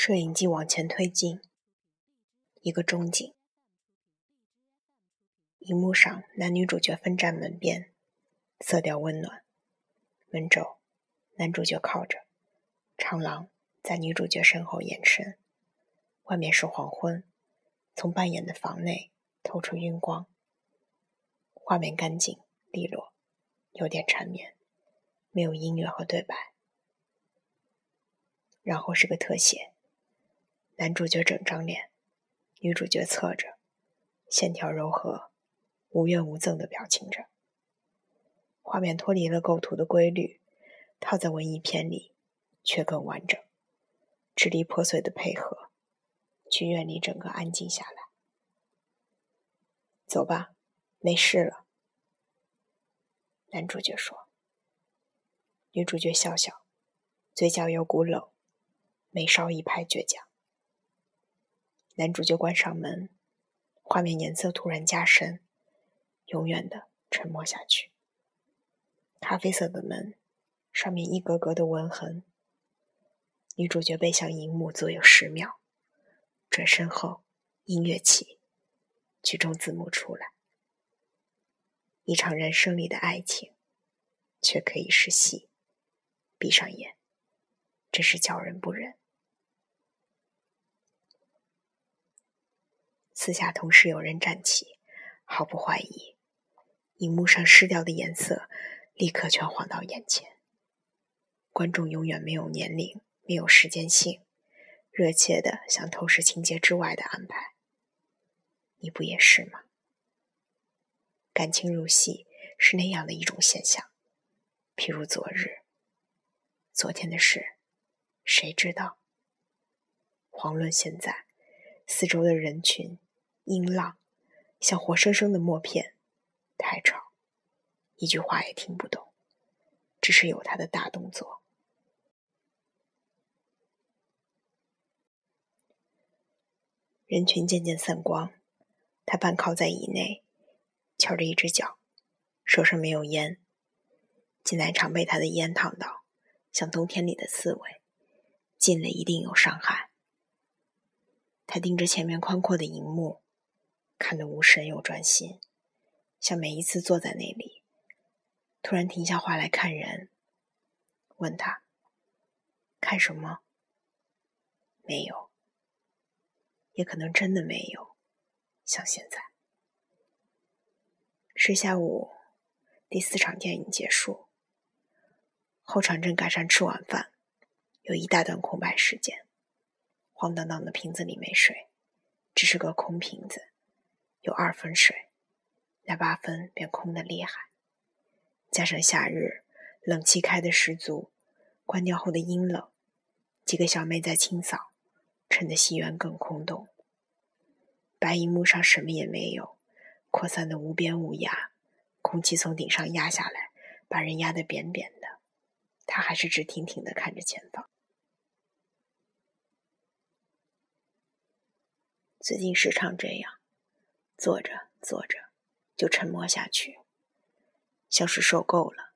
摄影机往前推进，一个中景。荧幕上，男女主角分站门边，色调温暖。门轴，男主角靠着，长廊在女主角身后延伸。外面是黄昏，从扮演的房内透出晕光。画面干净利落，有点缠绵，没有音乐和对白。然后是个特写。男主角整张脸，女主角侧着，线条柔和，无怨无憎的表情着。画面脱离了构图的规律，套在文艺片里却更完整。支离破碎的配合，剧院里整个安静下来。走吧，没事了。男主角说。女主角笑笑，嘴角有股冷，眉梢一拍倔强。男主角关上门，画面颜色突然加深，永远的沉默下去。咖啡色的门，上面一格格的纹痕。女主角背向荧幕，左右十秒，转身后，音乐起，剧中字幕出来。一场人生里的爱情，却可以是戏。闭上眼，真是叫人不忍。四下同时有人站起，毫不怀疑，荧幕上失掉的颜色立刻全晃到眼前。观众永远没有年龄，没有时间性，热切的想透视情节之外的安排。你不也是吗？感情入戏是那样的一种现象，譬如昨日，昨天的事，谁知道？遑论现在，四周的人群。音浪像活生生的默片，太吵，一句话也听不懂。只是有他的大动作。人群渐渐散光，他半靠在椅内，翘着一只脚，手上没有烟。进来常被他的烟烫到，像冬天里的刺猬，进了一定有伤害。他盯着前面宽阔的荧幕。看得无神又专心，像每一次坐在那里，突然停下话来看人，问他看什么？没有，也可能真的没有。像现在，是下午第四场电影结束，后场正赶上吃晚饭，有一大段空白时间，晃荡荡的瓶子里没水，只是个空瓶子。有二分水，那八分便空的厉害。加上夏日冷气开的十足，关掉后的阴冷，几个小妹在清扫，衬得戏院更空洞。白银幕上什么也没有，扩散的无边无涯，空气从顶上压下来，把人压得扁扁的。他还是直挺挺地看着前方。最近时常这样。坐着坐着，就沉默下去，像是受够了。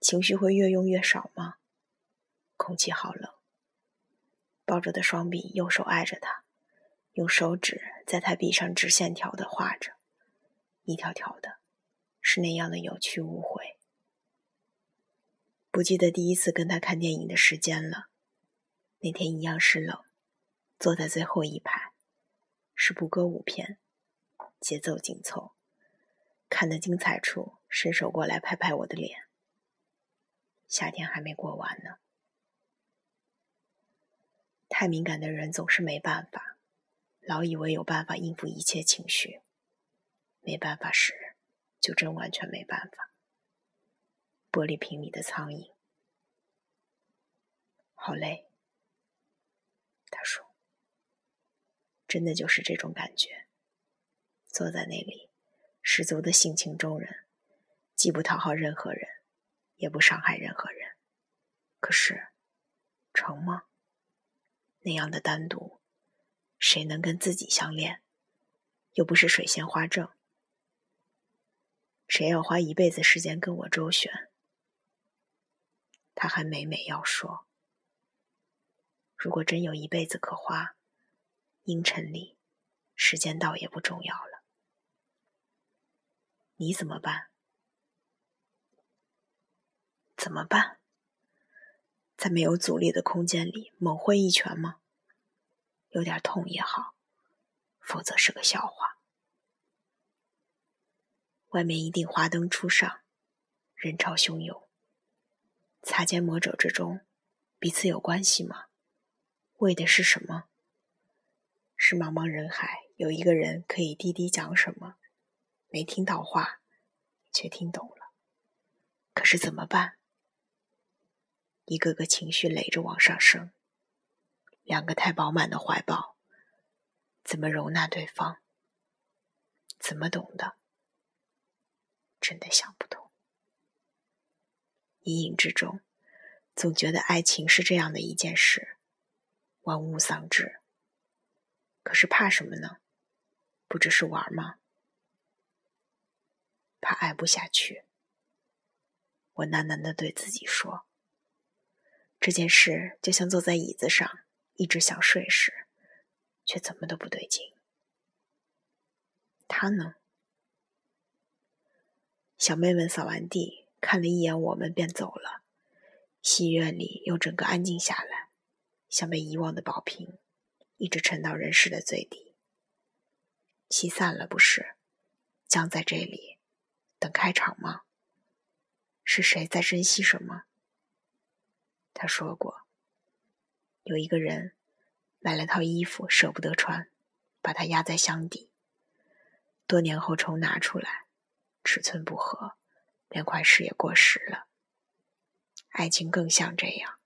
情绪会越用越少吗？空气好冷。抱着的双臂，右手挨着他，用手指在他臂上直线条的画着，一条条的，是那样的有去无回。不记得第一次跟他看电影的时间了。那天一样是冷，坐在最后一排，是部歌舞片。节奏紧凑，看得精彩处，伸手过来拍拍我的脸。夏天还没过完呢。太敏感的人总是没办法，老以为有办法应付一切情绪，没办法时，就真完全没办法。玻璃瓶里的苍蝇，好累。他说：“真的就是这种感觉。”坐在那里，十足的性情中人，既不讨好任何人，也不伤害任何人。可是，成吗？那样的单独，谁能跟自己相恋？又不是水仙花正，谁要花一辈子时间跟我周旋？他还每每要说，如果真有一辈子可花，阴沉里，时间倒也不重要了。你怎么办？怎么办？在没有阻力的空间里猛挥一拳吗？有点痛也好，否则是个笑话。外面一定华灯初上，人潮汹涌。擦肩魔者之中，彼此有关系吗？为的是什么？是茫茫人海有一个人可以低低讲什么，没听到话，却听懂了。可是怎么办？一个个情绪垒着往上升，两个太饱满的怀抱，怎么容纳对方？怎么懂得？真的想不通。隐隐之中，总觉得爱情是这样的一件事，玩物丧志。可是怕什么呢？不只是玩吗？怕爱不下去。我喃喃的对自己说：“这件事就像坐在椅子上一直想睡时，却怎么都不对劲。”他呢？小妹们扫完地，看了一眼我们，便走了。戏院里又整个安静下来，像被遗忘的宝瓶。一直沉到人世的最底。戏散了，不是？僵在这里，等开场吗？是谁在珍惜什么？他说过，有一个人买了套衣服，舍不得穿，把它压在箱底。多年后重拿出来，尺寸不合，连款式也过时了。爱情更像这样，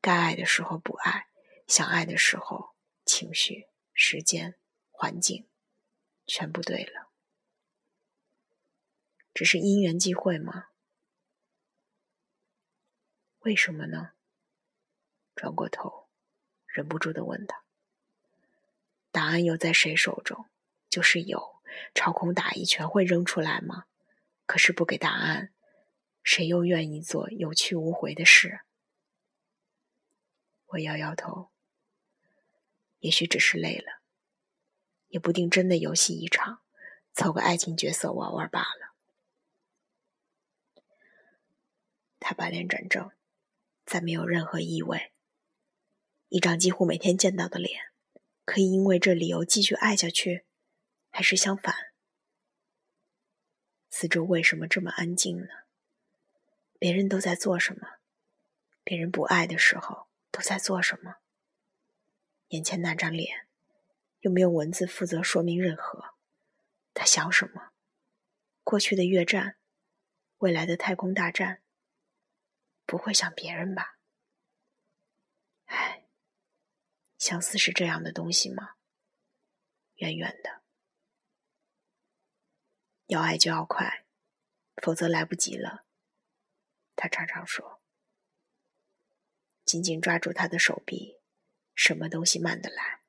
该爱的时候不爱，想爱的时候。情绪、时间、环境，全部对了，只是因缘际会吗？为什么呢？转过头，忍不住的问他：“答案又在谁手中？就是有，朝空打一拳会扔出来吗？可是不给答案，谁又愿意做有去无回的事？”我摇摇头。也许只是累了，也不定真的游戏一场，凑个爱情角色玩玩罢了。他把脸转正，再没有任何意味。一张几乎每天见到的脸，可以因为这理由继续爱下去，还是相反？四周为什么这么安静呢？别人都在做什么？别人不爱的时候都在做什么？眼前那张脸，又没有文字负责说明任何。他想什么？过去的越战，未来的太空大战，不会想别人吧？唉，相思是这样的东西吗？远远的，要爱就要快，否则来不及了。他常常说，紧紧抓住他的手臂。什么东西慢得来？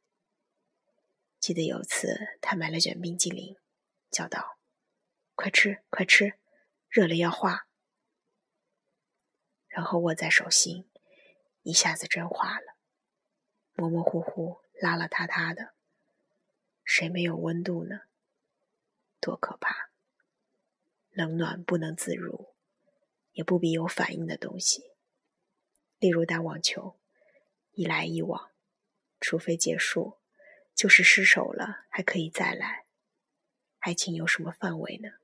记得有次，他买了卷冰激凌，叫道：“快吃，快吃，热了要化。”然后握在手心，一下子真化了，模模糊糊、邋邋遢遢的。谁没有温度呢？多可怕！冷暖不能自如，也不比有反应的东西，例如打网球，一来一往。除非结束，就是失手了，还可以再来。爱情有什么范围呢？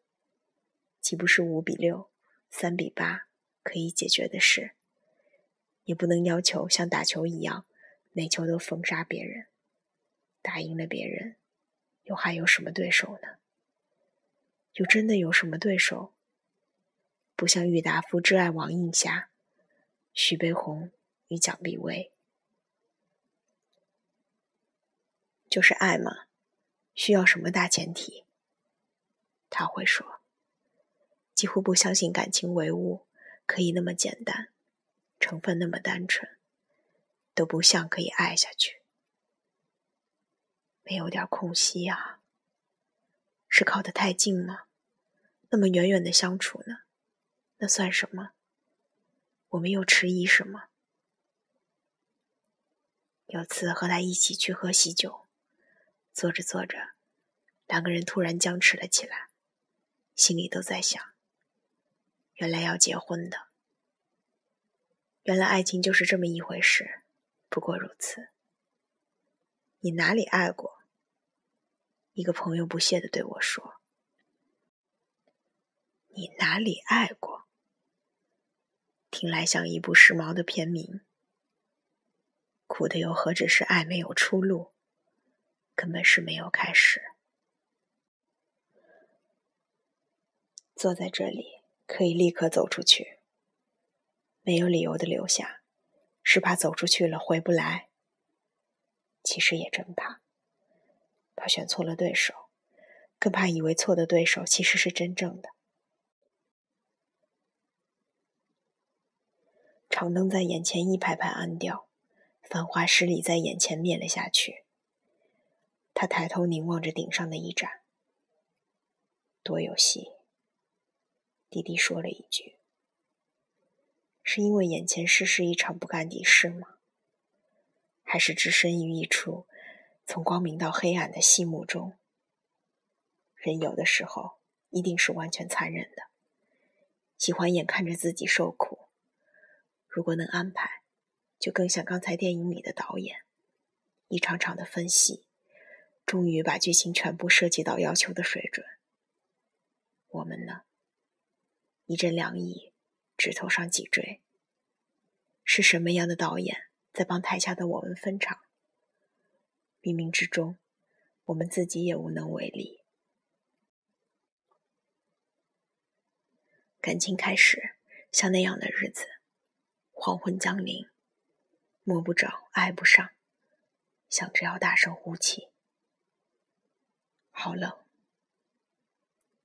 岂不是五比六、三比八可以解决的事？也不能要求像打球一样，每球都封杀别人。打赢了别人，又还有什么对手呢？又真的有什么对手？不像郁达夫挚爱王映霞、徐悲鸿与蒋碧薇。就是爱嘛，需要什么大前提？他会说，几乎不相信感情唯物可以那么简单，成分那么单纯，都不像可以爱下去。没有点空隙啊？是靠得太近吗？那么远远的相处呢？那算什么？我们又迟疑什么？有次和他一起去喝喜酒，坐着坐着，两个人突然僵持了起来，心里都在想：原来要结婚的，原来爱情就是这么一回事，不过如此。你哪里爱过？一个朋友不屑的对我说：“你哪里爱过？”听来像一部时髦的片名。苦的又何止是爱没有出路，根本是没有开始。坐在这里可以立刻走出去，没有理由的留下，是怕走出去了回不来。其实也真怕，怕选错了对手，更怕以为错的对手其实是真正的。长灯在眼前一排排暗掉。繁华十里在眼前灭了下去。他抬头凝望着顶上的一盏，多有戏。弟弟说了一句：“是因为眼前事是一场不干的事吗？还是置身于一处从光明到黑暗的戏幕中？人有的时候一定是完全残忍的，喜欢眼看着自己受苦。如果能安排。”就更像刚才电影里的导演，一场场的分析，终于把剧情全部设计到要求的水准。我们呢？一阵凉意，指头上脊椎。是什么样的导演在帮台下的我们分场？冥冥之中，我们自己也无能为力。感情开始，像那样的日子，黄昏降临。摸不着，爱不上，想着要大声呼气。好冷，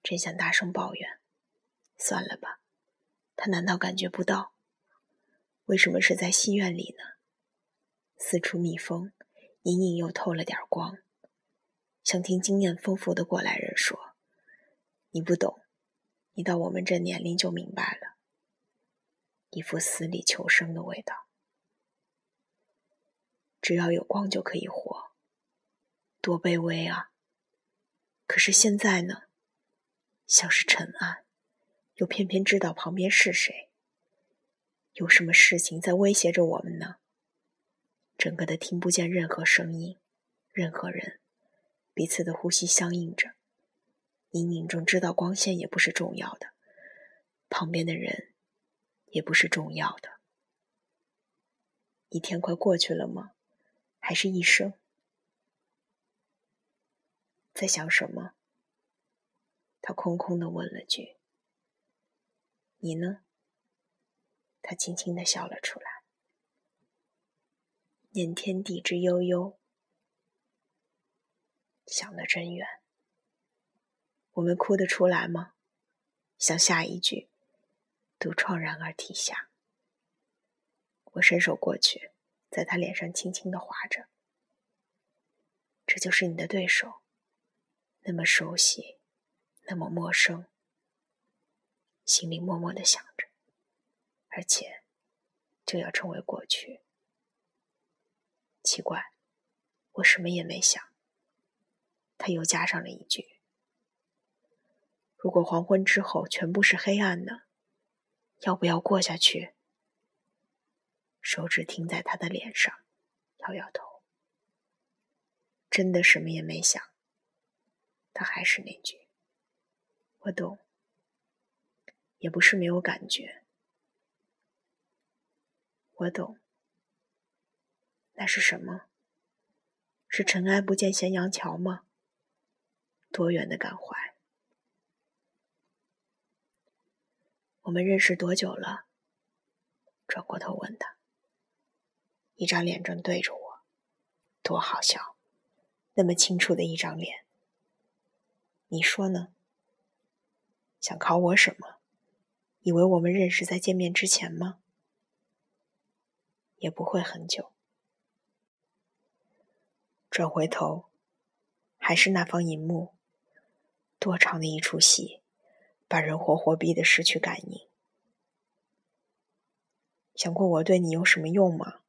真想大声抱怨。算了吧，他难道感觉不到？为什么是在戏院里呢？四处密封，隐隐又透了点光，想听经验丰富的过来人说：“你不懂，你到我们这年龄就明白了。”一副死里求生的味道。只要有光就可以活，多卑微啊！可是现在呢，像是尘埃，又偏偏知道旁边是谁，有什么事情在威胁着我们呢？整个的听不见任何声音，任何人，彼此的呼吸相应着，隐隐中知道光线也不是重要的，旁边的人也不是重要的。一天快过去了吗？还是一生，在想什么？他空空的问了句：“你呢？”他轻轻的笑了出来。念天地之悠悠，想得真远。我们哭得出来吗？像下一句，独怆然而涕下。我伸手过去。在他脸上轻轻的划着，这就是你的对手，那么熟悉，那么陌生，心里默默的想着，而且就要成为过去。奇怪，我什么也没想。他又加上了一句：“如果黄昏之后全部是黑暗呢？要不要过下去？”手指停在他的脸上，摇摇头，真的什么也没想。他还是那句：“我懂。”也不是没有感觉，我懂。那是什么？是尘埃不见咸阳桥吗？多远的感怀？我们认识多久了？转过头问他。一张脸正对着我，多好笑！那么清楚的一张脸，你说呢？想考我什么？以为我们认识在见面之前吗？也不会很久。转回头，还是那方银幕，多长的一出戏，把人活活逼得失去感应。想过我对你有什么用吗？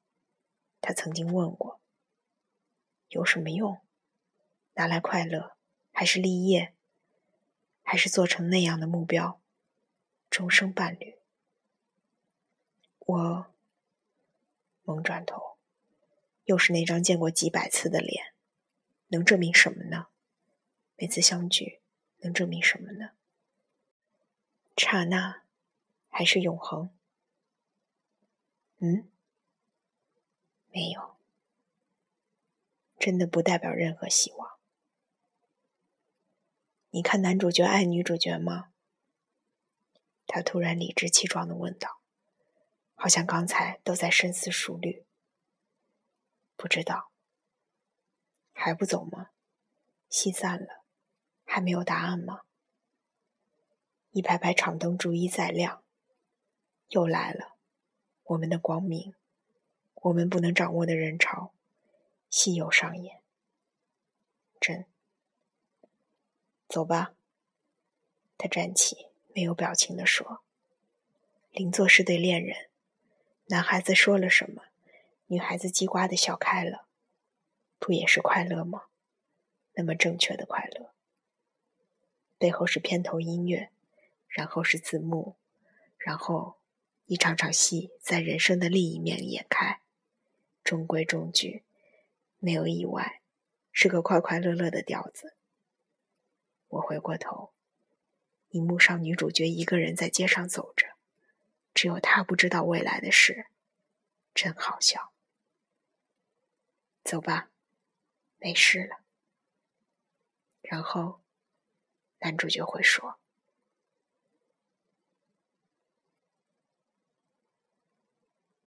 他曾经问过，有什么用？拿来快乐，还是立业，还是做成那样的目标，终生伴侣？我猛转头，又是那张见过几百次的脸，能证明什么呢？每次相聚，能证明什么呢？刹那，还是永恒？嗯，没有，真的不代表任何希望。你看男主角爱女主角吗？他突然理直气壮的问道，好像刚才都在深思熟虑。不知道，还不走吗？心散了，还没有答案吗？一排排场灯逐一在亮，又来了。我们的光明，我们不能掌握的人潮，戏又上演。真，走吧。他站起，没有表情的说：“邻座是对恋人，男孩子说了什么，女孩子叽呱的笑开了，不也是快乐吗？那么正确的快乐。背后是片头音乐，然后是字幕，然后……”一场场戏在人生的另一面演开，中规中矩，没有意外，是个快快乐乐的调子。我回过头，荧幕上女主角一个人在街上走着，只有她不知道未来的事，真好笑。走吧，没事了。然后，男主角会说。